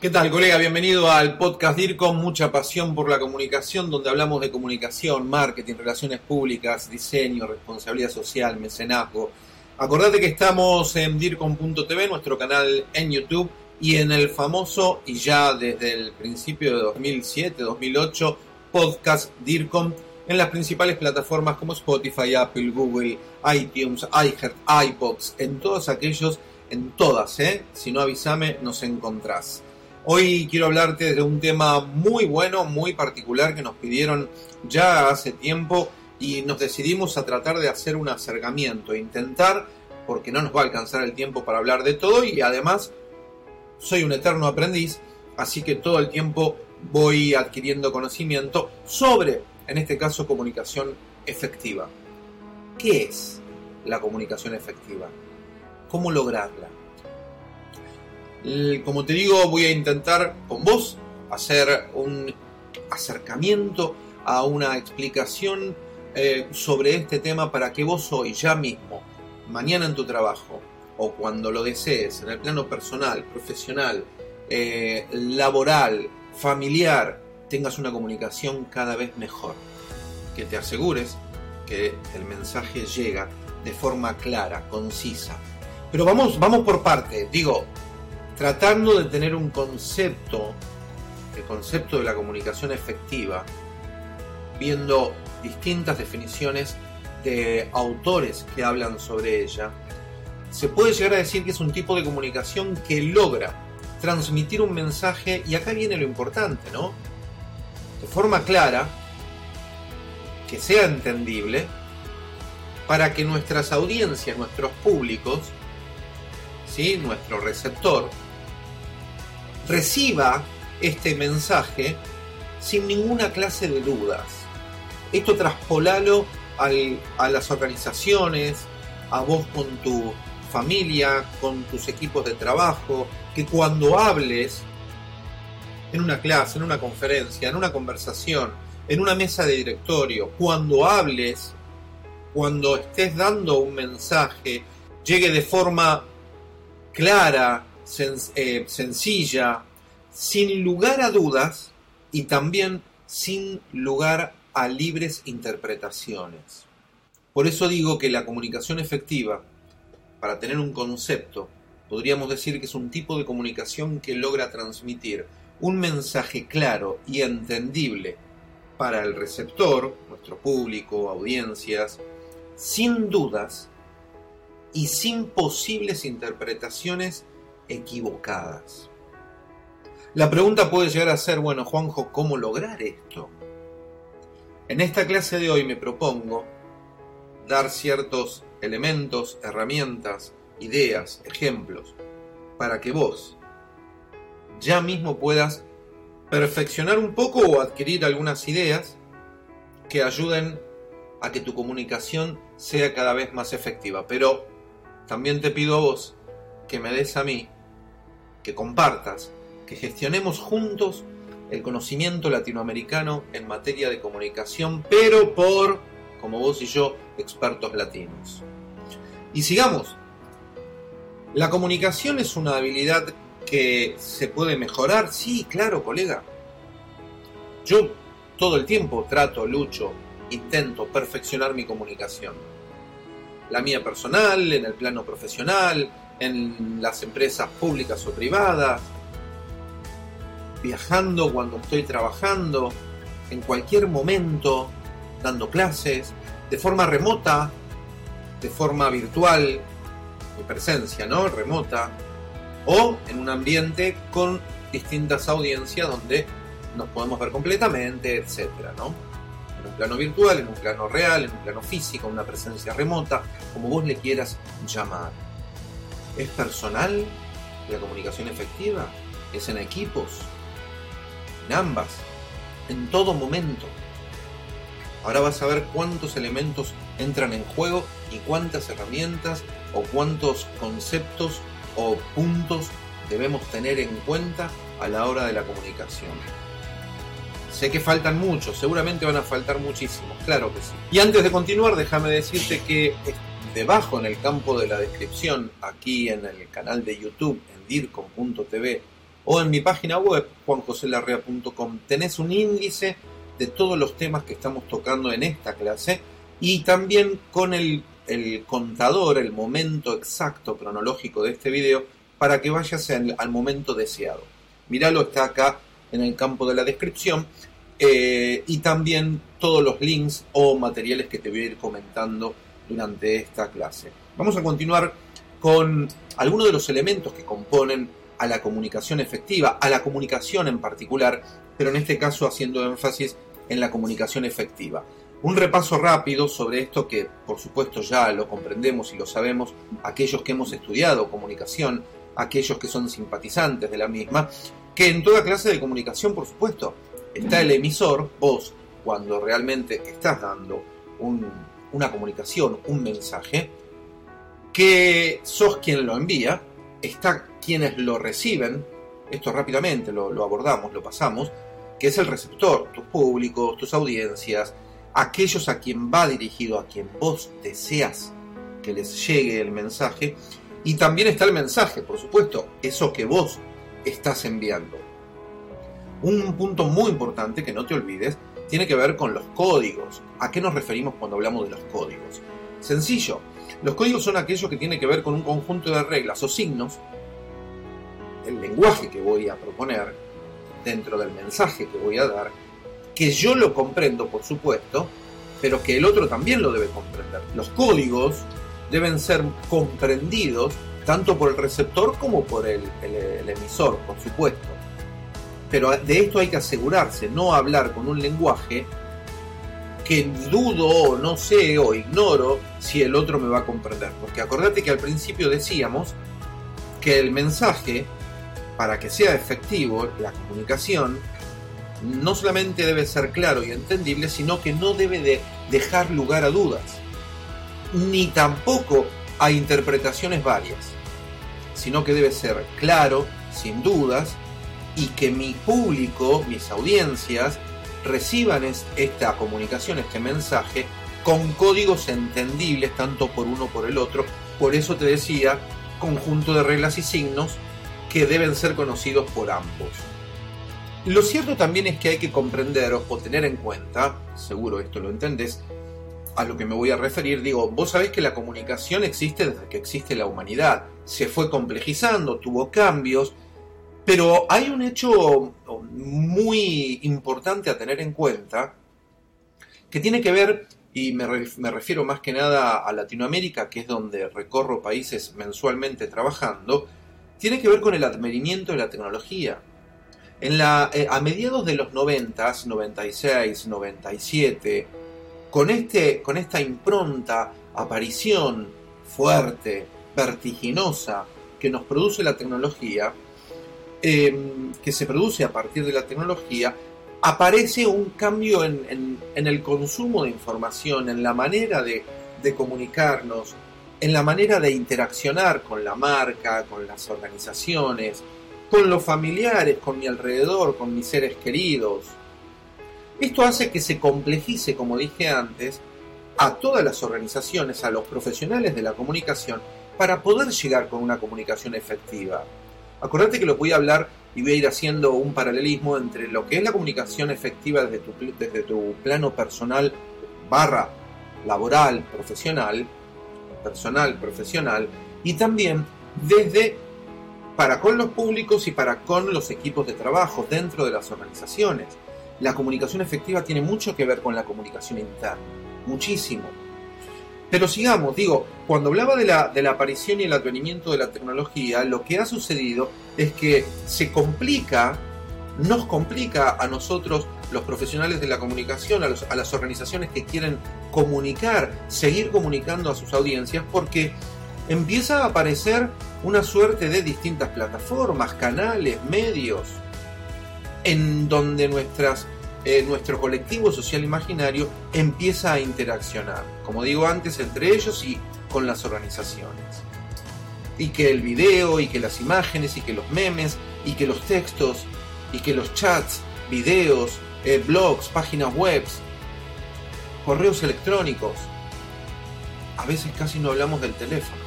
¿Qué tal, colega? Bienvenido al podcast DIRCOM, mucha pasión por la comunicación, donde hablamos de comunicación, marketing, relaciones públicas, diseño, responsabilidad social, mecenazgo. Acordate que estamos en DIRCOM.tv, nuestro canal en YouTube, y en el famoso, y ya desde el principio de 2007, 2008, podcast DIRCOM en las principales plataformas como Spotify, Apple, Google, iTunes, iHeart, iBox, en todos aquellos, en todas, ¿eh? Si no avísame, nos encontrás. Hoy quiero hablarte de un tema muy bueno, muy particular que nos pidieron ya hace tiempo y nos decidimos a tratar de hacer un acercamiento, intentar, porque no nos va a alcanzar el tiempo para hablar de todo y además soy un eterno aprendiz, así que todo el tiempo voy adquiriendo conocimiento sobre, en este caso, comunicación efectiva. ¿Qué es la comunicación efectiva? ¿Cómo lograrla? Como te digo, voy a intentar con vos hacer un acercamiento a una explicación eh, sobre este tema para que vos hoy, ya mismo, mañana en tu trabajo, o cuando lo desees, en el plano personal, profesional, eh, laboral, familiar, tengas una comunicación cada vez mejor. Que te asegures que el mensaje llega de forma clara, concisa. Pero vamos, vamos por parte. Digo, tratando de tener un concepto, el concepto de la comunicación efectiva, viendo distintas definiciones de autores que hablan sobre ella, se puede llegar a decir que es un tipo de comunicación que logra transmitir un mensaje, y acá viene lo importante, ¿no? De forma clara, que sea entendible, para que nuestras audiencias, nuestros públicos, ¿sí? nuestro receptor, reciba este mensaje sin ninguna clase de dudas. Esto traspolalo a las organizaciones, a vos con tu familia, con tus equipos de trabajo, que cuando hables en una clase, en una conferencia, en una conversación, en una mesa de directorio, cuando hables, cuando estés dando un mensaje, llegue de forma clara, eh, sencilla, sin lugar a dudas y también sin lugar a libres interpretaciones. Por eso digo que la comunicación efectiva, para tener un concepto, podríamos decir que es un tipo de comunicación que logra transmitir un mensaje claro y entendible para el receptor, nuestro público, audiencias, sin dudas y sin posibles interpretaciones equivocadas. La pregunta puede llegar a ser, bueno, Juanjo, ¿cómo lograr esto? En esta clase de hoy me propongo dar ciertos elementos, herramientas, ideas, ejemplos, para que vos ya mismo puedas perfeccionar un poco o adquirir algunas ideas que ayuden a que tu comunicación sea cada vez más efectiva. Pero también te pido a vos que me des a mí que compartas, que gestionemos juntos el conocimiento latinoamericano en materia de comunicación, pero por, como vos y yo, expertos latinos. Y sigamos. La comunicación es una habilidad que se puede mejorar. Sí, claro, colega. Yo todo el tiempo trato, lucho, intento perfeccionar mi comunicación. La mía personal, en el plano profesional, en las empresas públicas o privadas, viajando cuando estoy trabajando, en cualquier momento, dando clases, de forma remota, de forma virtual, de presencia, ¿no? Remota, o en un ambiente con distintas audiencias donde nos podemos ver completamente, etcétera, ¿no? En un plano virtual, en un plano real, en un plano físico, una presencia remota, como vos le quieras llamar. ¿Es personal la comunicación efectiva? ¿Es en equipos? En ambas. en todo momento. Ahora vas a ver cuántos elementos entran en juego y cuántas herramientas o cuántos conceptos o puntos debemos tener en cuenta a la hora de la comunicación. Sé que faltan muchos, seguramente van a faltar muchísimos, claro que sí. Y antes de continuar, déjame decirte que debajo en el campo de la descripción, aquí en el canal de YouTube, en dircom.tv o en mi página web, juanjoselarrea.com, tenés un índice de todos los temas que estamos tocando en esta clase y también con el, contador, el momento exacto cronológico de este video para que vayas al momento deseado. Míralo, está acá en el campo de la descripción eh, y también todos los links o materiales que te voy a ir comentando durante esta clase. Vamos a continuar con algunos de los elementos que componen a la comunicación efectiva, a la comunicación en particular, pero en este caso haciendo énfasis en la comunicación efectiva. Un repaso rápido sobre esto que por supuesto ya lo comprendemos y lo sabemos aquellos que hemos estudiado comunicación, aquellos que son simpatizantes de la misma, que en toda clase de comunicación por supuesto está el emisor, vos, cuando realmente estás dando una comunicación, un mensaje, que sos quien lo envía, está quienes lo reciben, esto rápidamente lo, abordamos, lo pasamos, que es el receptor, tus públicos, tus audiencias, aquellos a quien va dirigido, a quien vos deseas que les llegue el mensaje, y también está el mensaje, por supuesto, eso que vos estás enviando. Un punto muy importante que no te olvides tiene que ver con los códigos. ¿A qué nos referimos cuando hablamos de los códigos? Sencillo, los códigos son aquellos que tienen que ver con un conjunto de reglas o signos, el lenguaje que voy a proponer, dentro del mensaje que voy a dar, que yo lo comprendo, por supuesto, pero que el otro también lo debe comprender. Los códigos deben ser comprendidos tanto por el receptor como por el, el emisor, por supuesto. Pero de esto hay que asegurarse, no hablar con un lenguaje que dudo o no sé o ignoro si el otro me va a comprender. Porque acordate que al principio decíamos que el mensaje, para que sea efectivo, la comunicación, no solamente debe ser claro y entendible, sino que no debe de dejar lugar a dudas, ni tampoco a interpretaciones varias, sino que debe ser claro, sin dudas, y que mi público, mis audiencias, reciban esta comunicación, este mensaje, con códigos entendibles tanto por uno como por el otro. Por eso te decía, conjunto de reglas y signos que deben ser conocidos por ambos. Lo cierto también es que hay que comprender o tener en cuenta, seguro esto lo entendés, a lo que me voy a referir, digo, vos sabés que la comunicación existe desde que existe la humanidad, se fue complejizando, tuvo cambios, pero hay un hecho muy importante a tener en cuenta que tiene que ver, y me, refiero más que nada a Latinoamérica, que es donde recorro países mensualmente trabajando, tiene que ver con el advenimiento de la tecnología. Eh, a mediados de los 90, 96, 97, con, este, con esta impronta, aparición fuerte, vertiginosa que nos produce la tecnología, Em, que se produce a partir de la tecnología, aparece un cambio en, el consumo de información, en la manera de, comunicarnos, en la manera de interaccionar con la marca, con las organizaciones, con los familiares, con mi alrededor, con mis seres queridos. Esto hace que se complejice, como dije antes, a todas las organizaciones, a los profesionales de la comunicación, para poder llegar con una comunicación efectiva. Acordate que lo voy a hablar y voy a ir haciendo un paralelismo entre lo que es la comunicación efectiva desde tu, plano personal barra laboral, profesional, personal, profesional, y también desde para con los públicos y para con los equipos de trabajo dentro de las organizaciones. La comunicación efectiva tiene mucho que ver con la comunicación interna, muchísimo. Pero sigamos, digo, cuando hablaba de la, aparición y el advenimiento de la tecnología, lo que ha sucedido es que se complica, nos complica a nosotros, los profesionales de la comunicación, a las organizaciones que quieren comunicar, seguir comunicando a sus audiencias, porque empieza a aparecer una suerte de distintas plataformas, canales, medios, en donde nuestras eh, nuestro colectivo social imaginario empieza a interaccionar, como digo antes, entre ellos y con las organizaciones. Y que el video, y que las imágenes, y que los memes, y que los textos, y que los chats, videos, eh, blogs, páginas web, correos electrónicos, a veces casi no hablamos del teléfono.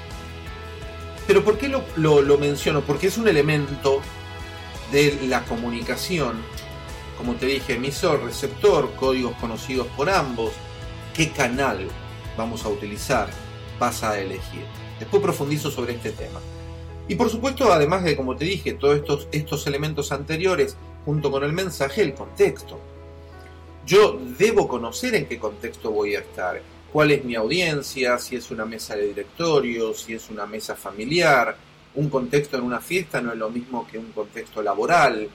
Pero ¿por qué lo, lo menciono? Porque es un elemento de la comunicación, como te dije, emisor, receptor, códigos conocidos por ambos, qué canal vamos a utilizar, vas a elegir. Después profundizo sobre este tema. Y por supuesto, además de, como te dije, todos estos, estos elementos anteriores, junto con el mensaje, el contexto. Yo debo conocer en qué contexto voy a estar, cuál es mi audiencia, si es una mesa de directorio, si es una mesa familiar. Un contexto en una fiesta no es lo mismo que un contexto laboral.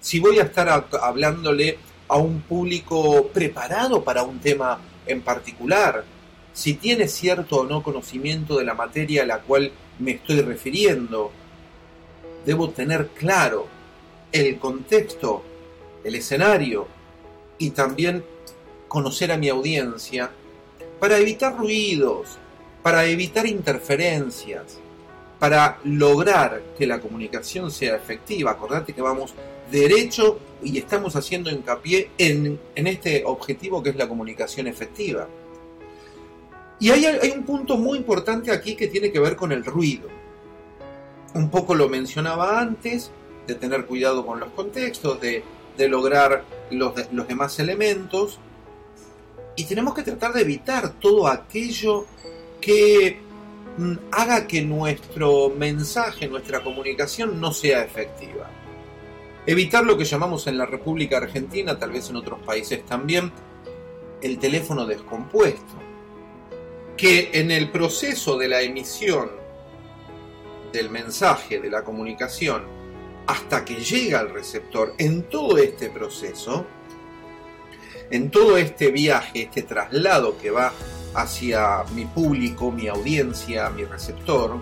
Si voy a estar hablándole a un público preparado para un tema en particular, si tiene cierto o no conocimiento de la materia a la cual me estoy refiriendo, debo tener claro el contexto, el escenario y también conocer a mi audiencia para evitar ruidos, para evitar interferencias, para lograr que la comunicación sea efectiva. Acordate que vamos derecho y estamos haciendo hincapié en, en este objetivo que es la comunicación efectiva. Y hay, hay un punto muy importante aquí que tiene que ver con el ruido. Un poco lo mencionaba antes, de tener cuidado con los contextos, de, de lograr los, los demás elementos, y tenemos que tratar de evitar todo aquello que mm, haga que nuestro mensaje, nuestra comunicación no sea efectiva. Evitar lo que llamamos en la República Argentina, tal vez en otros países también, el teléfono descompuesto. Que en el proceso de la emisión del mensaje, de la comunicación, hasta que llega al receptor, en todo este proceso, en todo este viaje, este traslado que va hacia mi público, mi audiencia, mi receptor,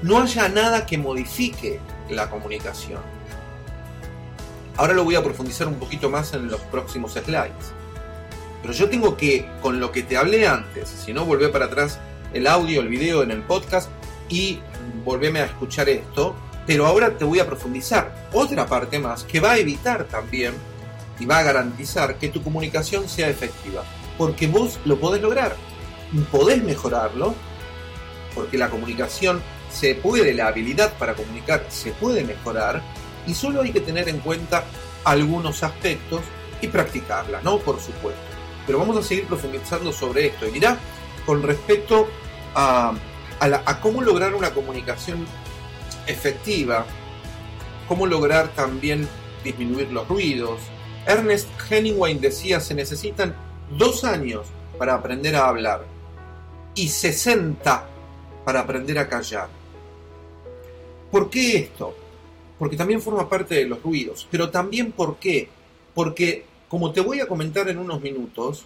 no haya nada que modifique la comunicación. Ahora lo voy a profundizar un poquito más en los próximos slides. Pero yo tengo que, con lo que te hablé antes, si no, volvé para atrás el audio, el video en el podcast y volvéme a escuchar esto. Pero ahora te voy a profundizar otra parte más que va a evitar también y va a garantizar que tu comunicación sea efectiva. Porque vos lo podés lograr, podés mejorarlo, porque la comunicación se puede, la habilidad para comunicar se puede mejorar y solo hay que tener en cuenta algunos aspectos y practicarla, ¿no? Por supuesto. Pero vamos a seguir profundizando sobre esto. Y mirá, con respecto a, a cómo lograr una comunicación efectiva, cómo lograr también disminuir los ruidos, Ernest Hemingway decía se necesitan dos años para aprender a hablar y 60 para aprender a callar. ¿Por qué esto? Porque también forma parte de los ruidos, pero también ¿por qué? Porque, como te voy a comentar en unos minutos,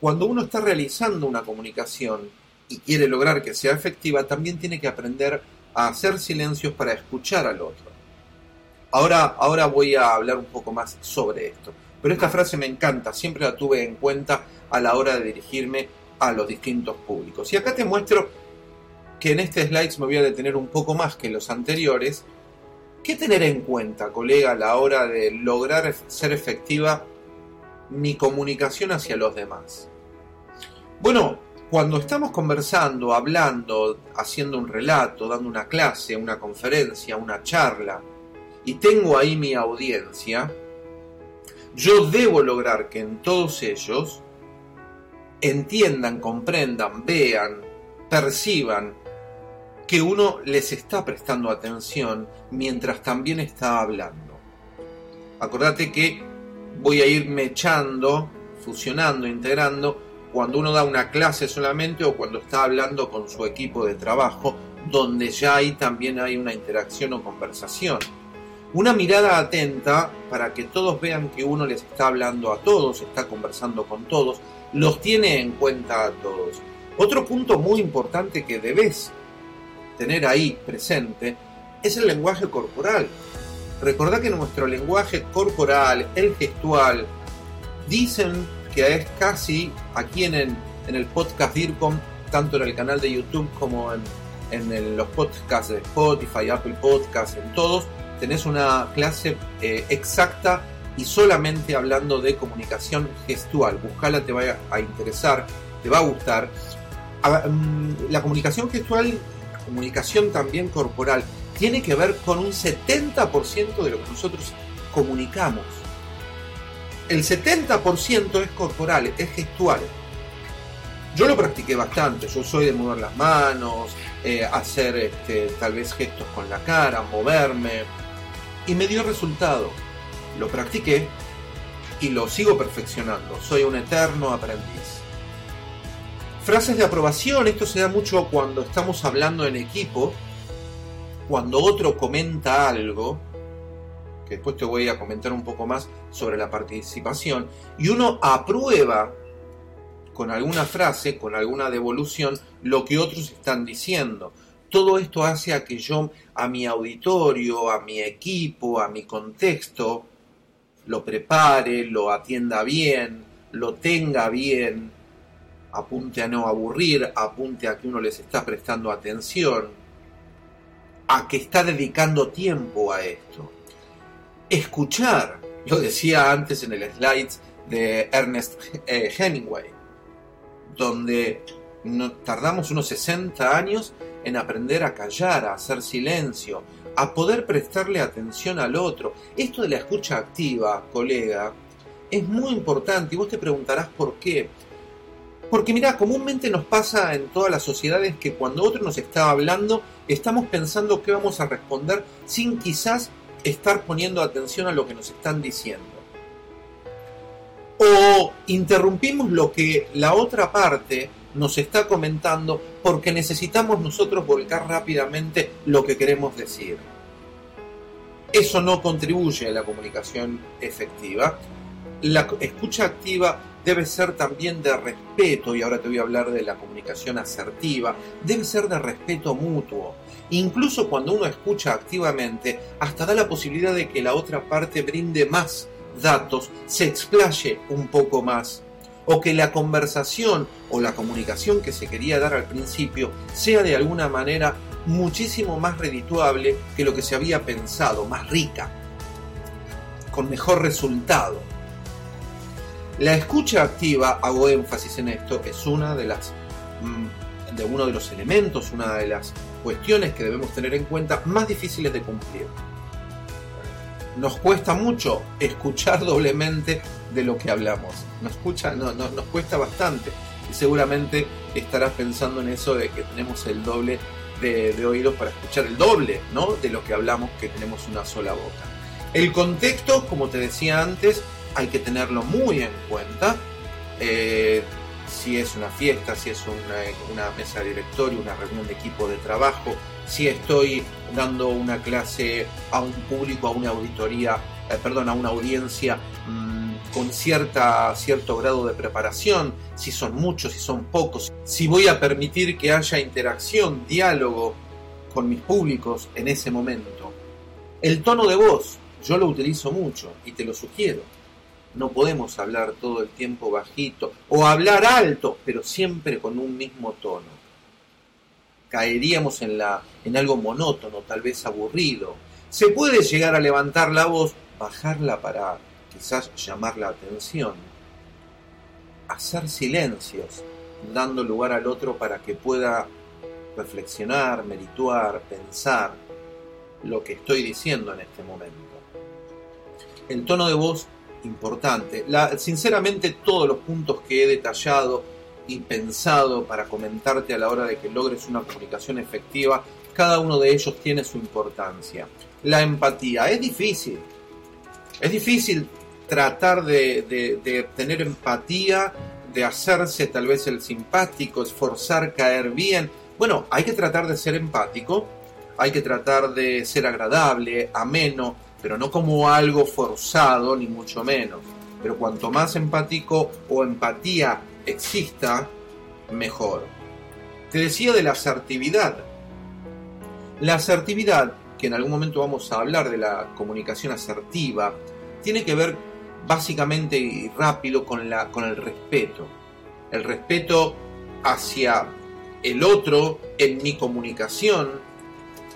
cuando uno está realizando una comunicación y quiere lograr que sea efectiva, también tiene que aprender a hacer silencios para escuchar al otro. Ahora, ahora voy a hablar un poco más sobre esto. Pero esta frase me encanta, siempre la tuve en cuenta a la hora de dirigirme a los distintos públicos. Y acá te muestro que en este slide me voy a detener un poco más que los anteriores. ¿Qué tener en cuenta, colega, a la hora de lograr ser efectiva mi comunicación hacia los demás? Bueno, cuando estamos conversando, hablando, haciendo un relato, dando una clase, una conferencia, una charla, y tengo ahí mi audiencia, yo debo lograr que en todos ellos entiendan, comprendan, vean, perciban que uno les está prestando atención mientras también está hablando. Acordate que voy a ir mechando, fusionando, integrando cuando uno da una clase solamente o cuando está hablando con su equipo de trabajo, donde ya ahí también hay una interacción o conversación. Una mirada atenta para que todos vean que uno les está hablando a todos, está conversando con todos, los tiene en cuenta a todos. Otro punto muy importante que debes tener ahí presente es el lenguaje corporal. Recordá que nuestro lenguaje corporal, el gestual, dicen que es casi aquí en el, en el podcast DIRCOM, tanto en el canal de YouTube como en, los podcasts de Spotify, Apple Podcasts, en todos, tenés una clase eh, exacta y solamente hablando de comunicación gestual. Buscala, te va a interesar, te va a gustar. Mm, la comunicación gestual, comunicación también corporal, tiene que ver con un 70% de lo que nosotros comunicamos. El 70% es corporal, es gestual. Yo lo practiqué bastante, yo soy de mover las manos, eh, hacer este, tal vez gestos con la cara, moverme, y me dio resultado. Lo practiqué y lo sigo perfeccionando, soy un eterno aprendiz. Frases de aprobación, esto se da mucho cuando estamos hablando en equipo, cuando otro comenta algo, que después te voy a comentar un poco más sobre la participación, y uno aprueba con alguna frase, con alguna devolución, lo que otros están diciendo. Todo esto hace a que yo a mi auditorio, a mi equipo, a mi contexto, lo prepare, lo atienda bien, lo tenga bien, apunte a no aburrir, apunte a que uno les está prestando atención, a que está dedicando tiempo a esto. Escuchar, lo decía antes en el slides de Ernest eh, Hemingway, donde tardamos unos 60 años en aprender a callar, a hacer silencio, a poder prestarle atención al otro. Esto de la escucha activa, colega, es muy importante y vos te preguntarás por qué. Porque mira, comúnmente nos pasa en todas las sociedades que cuando otro nos está hablando, estamos pensando qué vamos a responder sin quizás estar poniendo atención a lo que nos están diciendo. O interrumpimos lo que la otra parte nos está comentando porque necesitamos nosotros volcar rápidamente lo que queremos decir. Eso no contribuye a la comunicación efectiva. La escucha activa debe ser también de respeto, y ahora te voy a hablar de la comunicación asertiva, debe ser de respeto mutuo. Incluso cuando uno escucha activamente, hasta da la posibilidad de que la otra parte brinde más datos, se explaye un poco más o que la conversación o la comunicación que se quería dar al principio sea de alguna manera muchísimo más redituable que lo que se había pensado, más rica, con mejor resultado. La escucha activa, hago énfasis en esto, es una de las mm, de uno de los elementos, una de las cuestiones que debemos tener en cuenta más difíciles de cumplir. Nos cuesta mucho escuchar doblemente de lo que hablamos. Nos, no, nos cuesta bastante. Y seguramente estarás pensando en eso de que tenemos el doble de, oídos para escuchar el doble ¿no? de lo que hablamos, que tenemos una sola boca. El contexto, como te decía antes, hay que tenerlo muy en cuenta. Eh, si es una fiesta, si es una, una, mesa de directorio, una reunión de equipo de trabajo, si estoy dando una clase a un público, a una auditoría, eh, perdón, a una audiencia con cierta, cierto grado de preparación, si son muchos, si son pocos, si voy a permitir que haya interacción, diálogo con mis públicos en ese momento. El tono de voz, yo lo utilizo mucho y te lo sugiero. No podemos hablar todo el tiempo bajito o hablar alto, pero siempre con un mismo tono. Caeríamos en, la, en algo monótono, tal vez aburrido. Se puede llegar a levantar la voz, bajarla para quizás llamar la atención, hacer silencios, dando lugar al otro para que pueda reflexionar, merituar, pensar lo que estoy diciendo en este momento. El tono de voz importante. sinceramente todos los puntos que he detallado y pensado para comentarte a la hora de que logres una comunicación efectiva, cada uno de ellos tiene su importancia. La empatía es difícil. Es difícil tratar de, tener empatía, de hacerse tal vez el simpático, esforzar caer bien. Bueno, hay que tratar de ser empático, hay que tratar de ser agradable, ameno, pero no como algo forzado, ni mucho menos. Pero cuanto más empático o empatía exista, mejor. Te decía de la asertividad. La asertividad que en algún momento vamos a hablar de la comunicación asertiva, tiene que ver básicamente y rápido con, la, con el respeto. El respeto hacia el otro en mi comunicación,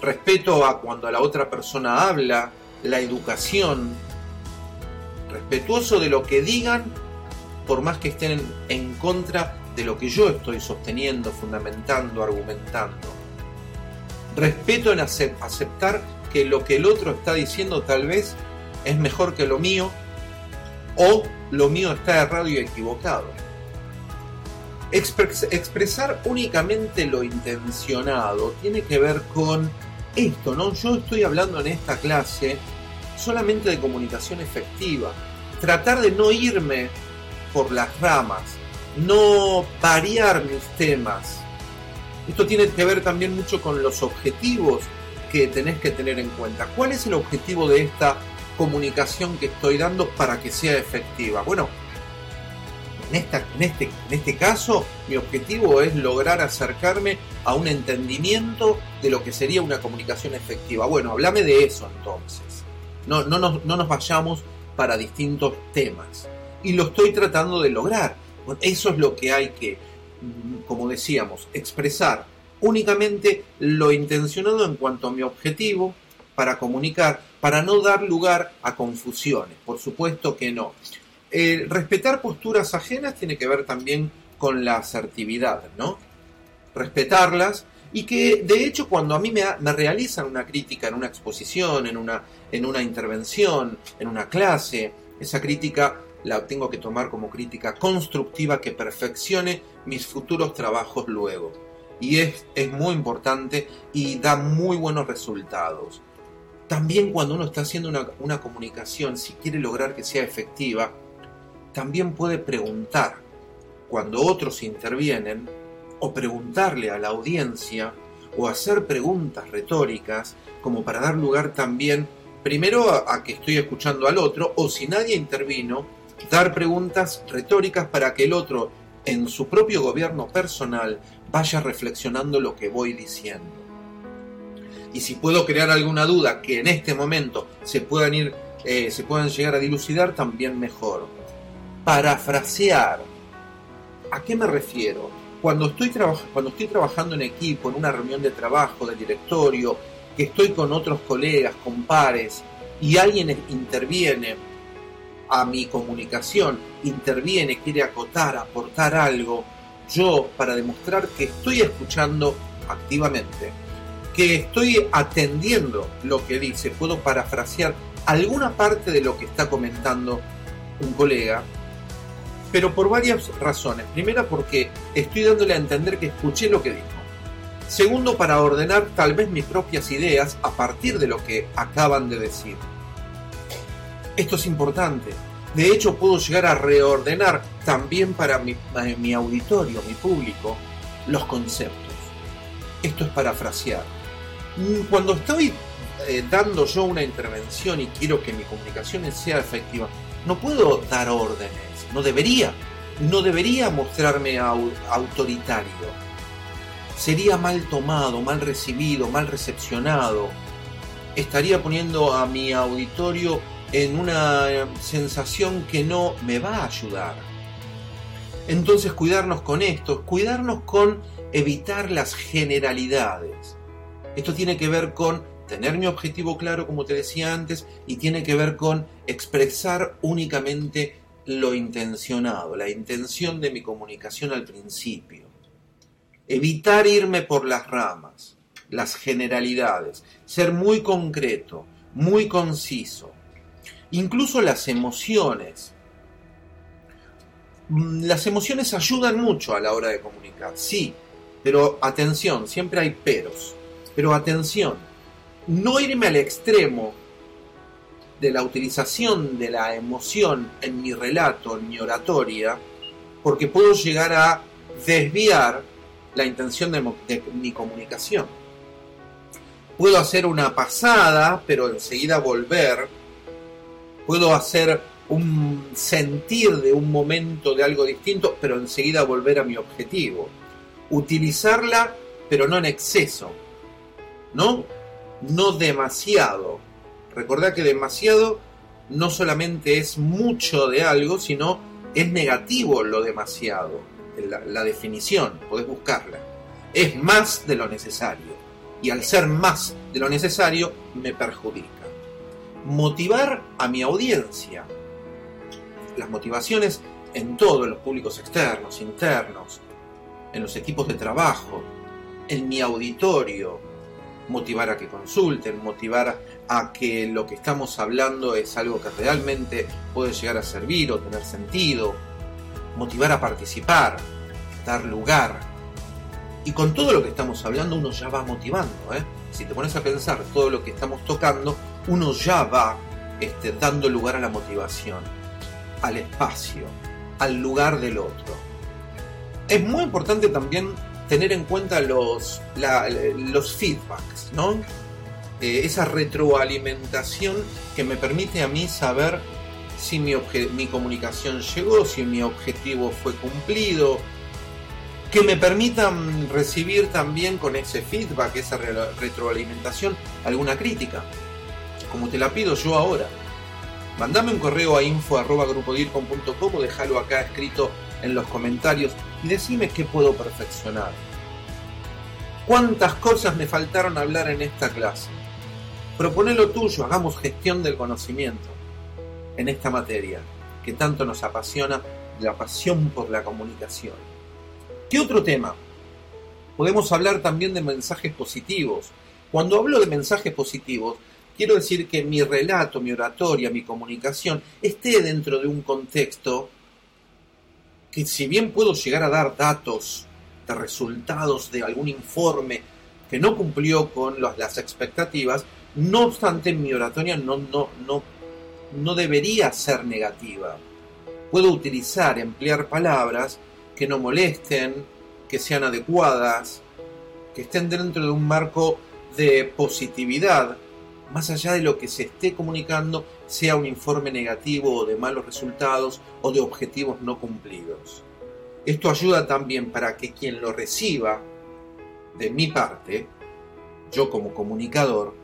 respeto a cuando la otra persona habla, la educación, respetuoso de lo que digan, por más que estén en contra de lo que yo estoy sosteniendo, fundamentando, argumentando. Respeto en aceptar que lo que el otro está diciendo tal vez es mejor que lo mío o lo mío está errado y equivocado. expresar únicamente lo intencionado tiene que ver con esto, ¿no? Yo estoy hablando en esta clase solamente de comunicación efectiva. Tratar de no irme por las ramas, no variar mis temas. Esto tiene que ver también mucho con los objetivos que tenés que tener en cuenta. ¿Cuál es el objetivo de esta comunicación que estoy dando para que sea efectiva? Bueno, en, esta, este, este caso, mi objetivo es lograr acercarme a un entendimiento de lo que sería una comunicación efectiva. Bueno, háblame de eso entonces. No, no, nos, no nos vayamos para distintos temas. Y lo estoy tratando de lograr. Eso es lo que hay que, mm, como decíamos, expresar únicamente lo intencionado en cuanto a mi objetivo para comunicar, para no dar lugar a confusiones. Por supuesto que no. Respetar posturas ajenas tiene que ver también con la asertividad, ¿no? Respetarlas y que de hecho cuando a mí me, me, realizan una crítica en una exposición, en una, en una intervención, en una clase, esa crítica la tengo que tomar como crítica constructiva que perfeccione mis futuros trabajos luego. Y es, es muy importante y da muy buenos resultados. También cuando uno está haciendo una, una comunicación, si quiere lograr que sea efectiva, también puede preguntar cuando otros intervienen o preguntarle a la audiencia o hacer preguntas retóricas como para dar lugar también primero a, que estoy escuchando al otro o si nadie intervino, dar preguntas retóricas para que el otro en su propio gobierno personal vaya reflexionando lo que voy diciendo. Y si puedo crear alguna duda que en este momento se puedan ir, eh, se puedan llegar a dilucidar, también mejor. Parafrasear. ¿A qué me refiero? Cuando estoy, cuando estoy trabajando en equipo, en una reunión de trabajo, de directorio, que estoy con otros colegas, con pares, y alguien interviene a mi comunicación, interviene, quiere acotar, aportar algo, yo para demostrar que estoy escuchando activamente, que estoy atendiendo lo que dice, puedo parafrasear alguna parte de lo que está comentando un colega, pero por varias razones. Primera porque estoy dándole a entender que escuché lo que dijo. Segundo, para ordenar tal vez mis propias ideas a partir de lo que acaban de decir. Esto es importante. De hecho, puedo llegar a reordenar también para mi, auditorio, mi público, los conceptos. Esto es parafrasear. Mm, cuando estoy eh, dando yo una intervención y quiero que mi comunicación sea efectiva, no puedo dar órdenes, no debería, no debería mostrarme autoritario sería mal tomado, mal recibido, mal recepcionado. Estaría poniendo a mi auditorio en una sensación que no me va a ayudar. Entonces cuidarnos con esto, cuidarnos con evitar las generalidades. Esto tiene que ver con tener mi objetivo claro, como te decía antes, y tiene que ver con expresar únicamente lo intencionado, la intención de mi comunicación al principio evitar irme por las ramas, las generalidades, ser muy concreto, muy conciso. Incluso las emociones. Mm, las emociones ayudan mucho a la hora de comunicar, sí, pero atención, siempre hay peros. Pero atención, no irme al extremo de la utilización de la emoción en mi relato, en mi oratoria, porque puedo llegar a desviar la intención de, mi comunicación. Puedo hacer una pasada, pero enseguida volver. Puedo hacer un sentir de un momento de algo distinto, pero enseguida volver a mi objetivo. Utilizarla, pero no en exceso. ¿No? no demasiado. Recordá que demasiado no solamente es mucho de algo, sino es negativo lo demasiado. La, definición, podés buscarla. Es más de lo necesario. Y al ser más de lo necesario, me perjudica. Motivar a mi audiencia. Las motivaciones en todos los públicos externos, internos, en los equipos de trabajo, en mi auditorio, motivar a que consulten, motivar a que lo que estamos hablando es algo que realmente puede llegar a servir o tener sentido, motivar a participar, dar lugar. Y con todo lo que estamos hablando uno ya va motivando. ¿eh? Si te pones a pensar todo lo que estamos tocando, uno ya va este, dando lugar a la motivación, al espacio, al lugar del otro. Es muy importante también tener en cuenta los, los feedbacks, ¿no? Eh, esa retroalimentación que me permite a mí saber si mi, mi comunicación llegó, si mi objetivo fue cumplido, que me permitan recibir también con ese feedback, esa retroalimentación, alguna crítica, como te la pido yo ahora. Mandame un correo a info.grupodircom.com o déjalo acá escrito en los comentarios y decime qué puedo perfeccionar. ¿Cuántas cosas me faltaron hablar en esta clase? Propone lo tuyo, hagamos gestión del conocimiento en esta materia que tanto nos apasiona, la pasión por la comunicación. ¿Qué otro tema? Podemos hablar también de mensajes positivos. Cuando hablo de mensajes positivos, quiero decir que mi relato, mi oratoria, mi comunicación esté dentro de un contexto que si bien puedo llegar a dar datos de resultados de algún informe que no cumplió con las expectativas, no obstante mi oratoria no, no, no, no debería ser negativa. Puedo utilizar, emplear palabras que no molesten, que sean adecuadas, que estén dentro de un marco de positividad, más allá de lo que se esté comunicando sea un informe negativo o de malos resultados o de objetivos no cumplidos. Esto ayuda también para que quien lo reciba de mi parte, yo como comunicador,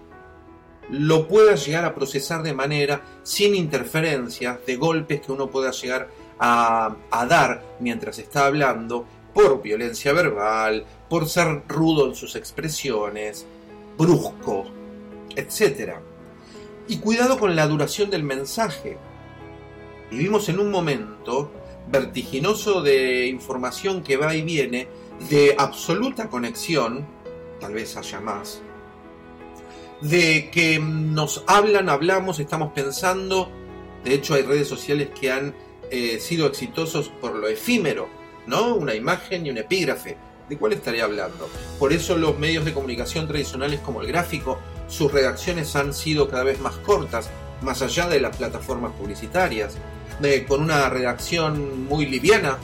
lo pueda llegar a procesar de manera sin interferencias, de golpes que uno pueda llegar a, a dar mientras está hablando, por violencia verbal, por ser rudo en sus expresiones, brusco, etc. Y cuidado con la duración del mensaje. Vivimos en un momento vertiginoso de información que va y viene, de absoluta conexión, tal vez haya más, de que nos hablan, hablamos, estamos pensando, de hecho hay redes sociales que han eh, sido exitosos por lo efímero, ¿no? Una imagen y un epígrafe. ¿De cuál estaría hablando? Por eso los medios de comunicación tradicionales como el gráfico sus redacciones han sido cada vez más cortas, más allá de las plataformas publicitarias, con una redacción muy liviana.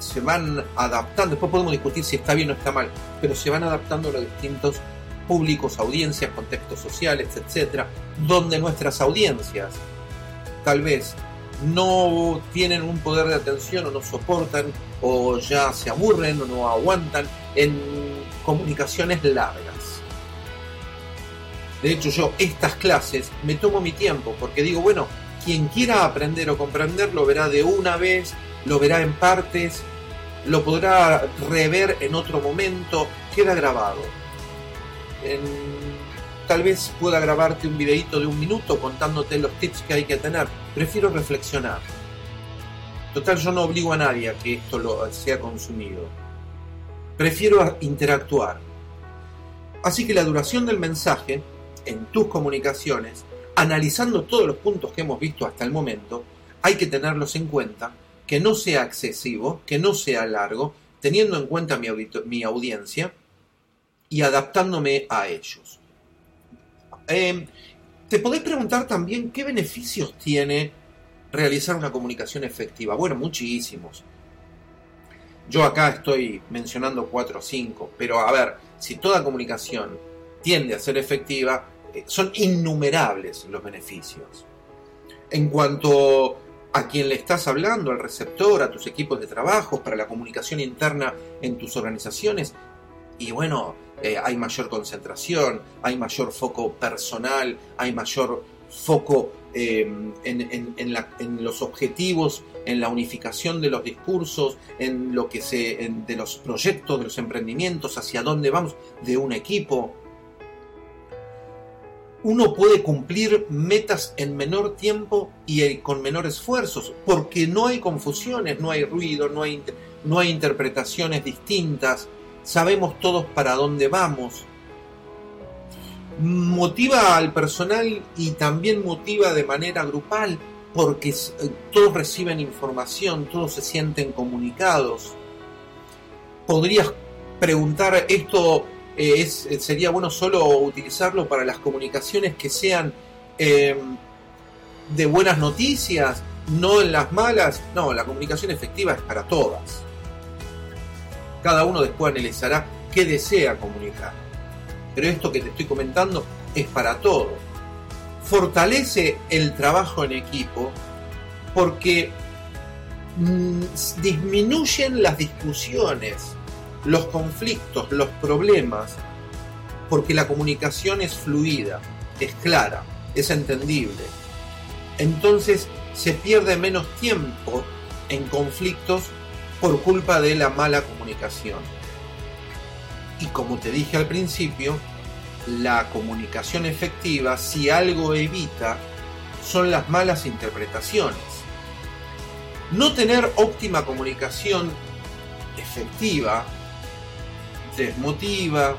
Se van adaptando, después podemos discutir si está bien o está mal, pero se van adaptando a los distintos públicos, audiencias, contextos sociales, etcétera, donde nuestras audiencias tal vez no tienen un poder de atención o no soportan o ya se aburren o no aguantan en comunicaciones largas. De hecho, yo estas clases me tomo mi tiempo porque digo, bueno, quien quiera aprender o comprender lo verá de una vez, lo verá en partes, lo podrá rever en otro momento, queda grabado. Tal vez pueda grabarte un videito de un minuto contándote los tips que hay que tener. Prefiero reflexionar. Total, yo no obligo a nadie a que esto lo sea consumido. Prefiero interactuar. Así que la duración del mensaje en tus comunicaciones, analizando todos los puntos que hemos visto hasta el momento, hay que tenerlos en cuenta, que no sea excesivo, que no sea largo, teniendo en cuenta mi, mi audiencia y adaptándome a ellos. Em, te podés preguntar también qué beneficios tiene realizar una comunicación efectiva. Bueno, muchísimos. Yo acá estoy mencionando cuatro o cinco, pero a ver, si toda comunicación tiende a ser efectiva, eh, son innumerables los beneficios. En cuanto a quien le estás hablando, al receptor, a tus equipos de trabajo, para la comunicación interna en tus organizaciones, y bueno, eh, hay mayor concentración, hay mayor foco personal, hay mayor foco eh, en, los objetivos, en la unificación de los discursos, en lo que se, de los proyectos, de los emprendimientos, hacia dónde vamos, de un equipo. Uno puede cumplir metas en menor tiempo y con menor esfuerzos, porque no hay confusiones, no hay ruido, no hay interpretaciones distintas, sabemos todos para dónde vamos, motiva al personal y también motiva de manera grupal porque eh, todos reciben información, todos se sienten comunicados. Podrías preguntar, ¿esto eh, es, eh, sería bueno solo utilizarlo para las comunicaciones que sean de buenas noticias, no en las malas? No, la comunicación efectiva es para todas. Cada uno después analizará qué desea comunicar pero esto que te estoy comentando es para todo. Fortalece el trabajo en equipo porque mm, disminuyen las discusiones, los conflictos, los problemas, porque la comunicación es fluida, es clara, es entendible. Entonces se pierde menos tiempo en conflictos por culpa de la mala comunicación. Y como te dije al principio, la comunicación efectiva, si algo evita, son las malas interpretaciones. No tener óptima comunicación efectiva desmotiva,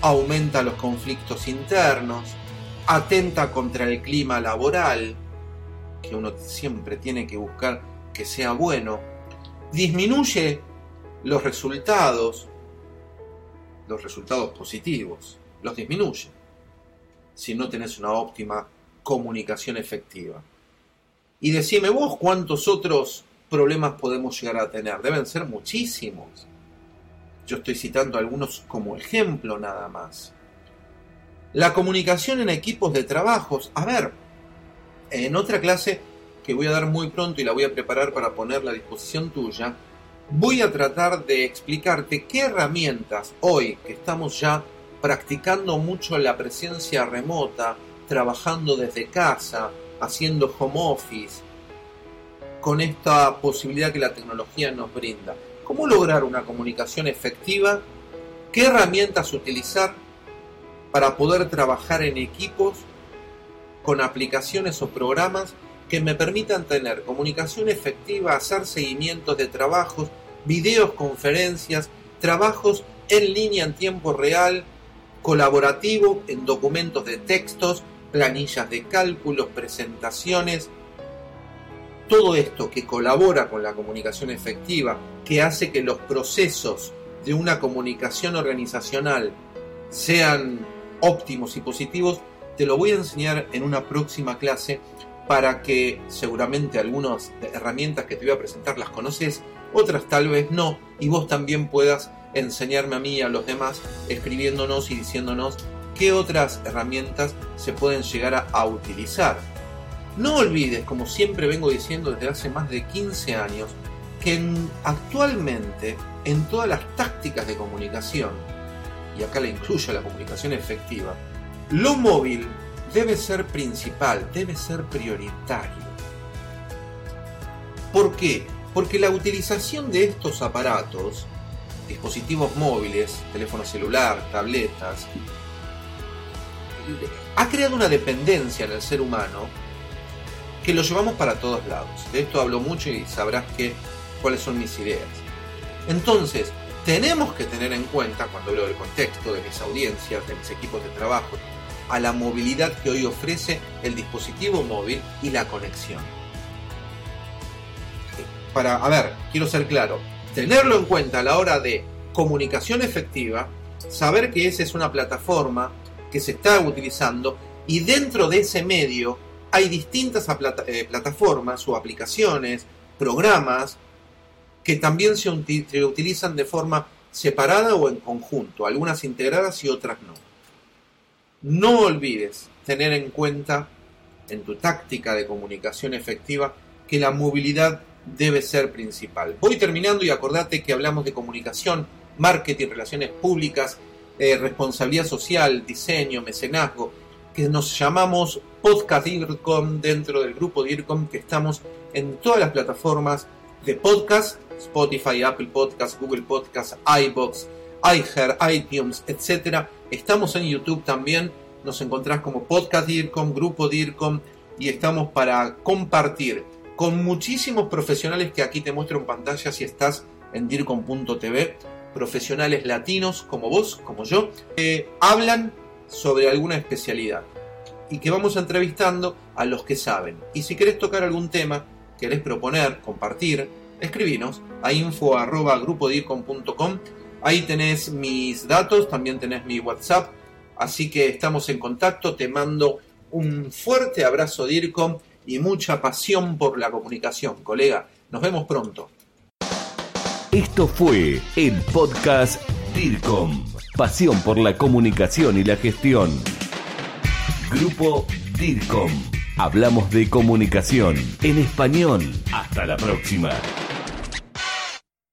aumenta los conflictos internos, atenta contra el clima laboral, que uno siempre tiene que buscar que sea bueno, disminuye los resultados, los resultados positivos, los disminuye si no tenés una óptima comunicación efectiva. Y decime vos cuántos otros problemas podemos llegar a tener. Deben ser muchísimos. Yo estoy citando algunos como ejemplo nada más. La comunicación en equipos de trabajos. A ver, en otra clase que voy a dar muy pronto y la voy a preparar para ponerla a disposición tuya, voy a tratar de explicarte qué herramientas hoy que estamos ya practicando mucho la presencia remota, trabajando desde casa, haciendo home office, con esta posibilidad que la tecnología nos brinda. ¿Cómo lograr una comunicación efectiva? ¿Qué herramientas utilizar para poder trabajar en equipos con aplicaciones o programas que me permitan tener comunicación efectiva, hacer seguimientos de trabajos, videoconferencias, trabajos en línea en tiempo real, colaborativo en documentos de textos, planillas de cálculos, presentaciones, todo esto que colabora con la comunicación efectiva, que hace que los procesos de una comunicación organizacional sean óptimos y positivos, te lo voy a enseñar en una próxima clase para que seguramente algunas herramientas que te voy a presentar las conoces, otras tal vez no, y vos también puedas enseñarme a mí y a los demás escribiéndonos y diciéndonos qué otras herramientas se pueden llegar a, utilizar. No olvides, como siempre vengo diciendo desde hace más de 15 años, que actualmente en todas las tácticas de comunicación, y acá la incluyo la comunicación efectiva, lo móvil debe ser principal, debe ser prioritario. ¿Por qué? Porque la utilización de estos aparatos dispositivos móviles, teléfono celular, tabletas, ha creado una dependencia en el ser humano que lo llevamos para todos lados. De esto hablo mucho y sabrás que, cuáles son mis ideas. Entonces, tenemos que tener en cuenta, cuando hablo del contexto, de mis audiencias, de mis equipos de trabajo, a la movilidad que hoy ofrece el dispositivo móvil y la conexión. Para, a ver, quiero ser claro, tenerlo en cuenta a la hora de comunicación efectiva, saber que esa es una plataforma que se está utilizando y dentro de ese medio hay distintas eh, plataformas o aplicaciones, programas que también se, utilizan de forma separada o en conjunto, algunas integradas y otras no. No olvides tener en cuenta en tu táctica de comunicación efectiva que la movilidad debe ser principal. Voy terminando y acordate que hablamos de comunicación, marketing, relaciones públicas eh, responsabilidad social, diseño, mecenazgo, que nos llamamos Podcast DIRCOM dentro del grupo DIRCOM, que estamos en todas las plataformas de podcast, Spotify, Apple Podcast, Google Podcast, iBox, iHeart, iTunes, etc. Estamos en YouTube también, nos encontrás como Podcast DIRCOM, Grupo DIRCOM, y estamos para compartir con muchísimos profesionales que aquí te muestro en pantalla si estás en DIRCOM.tv, profesionales latinos como vos, como yo, que hablan sobre alguna especialidad y que vamos entrevistando a los que saben. Y si querés tocar algún tema, querés proponer, compartir, escribinos a info.grupodircom.com. Ahí tenés mis datos, también tenés mi WhatsApp. Así que estamos en contacto. Te mando un fuerte abrazo, DIRCOM, y mucha pasión por la comunicación, colega. Nos vemos pronto. Esto fue el podcast DIRCOM. Pasión por la comunicación y la gestión. Grupo DIRCOM. Hablamos de comunicación en español. Hasta la próxima.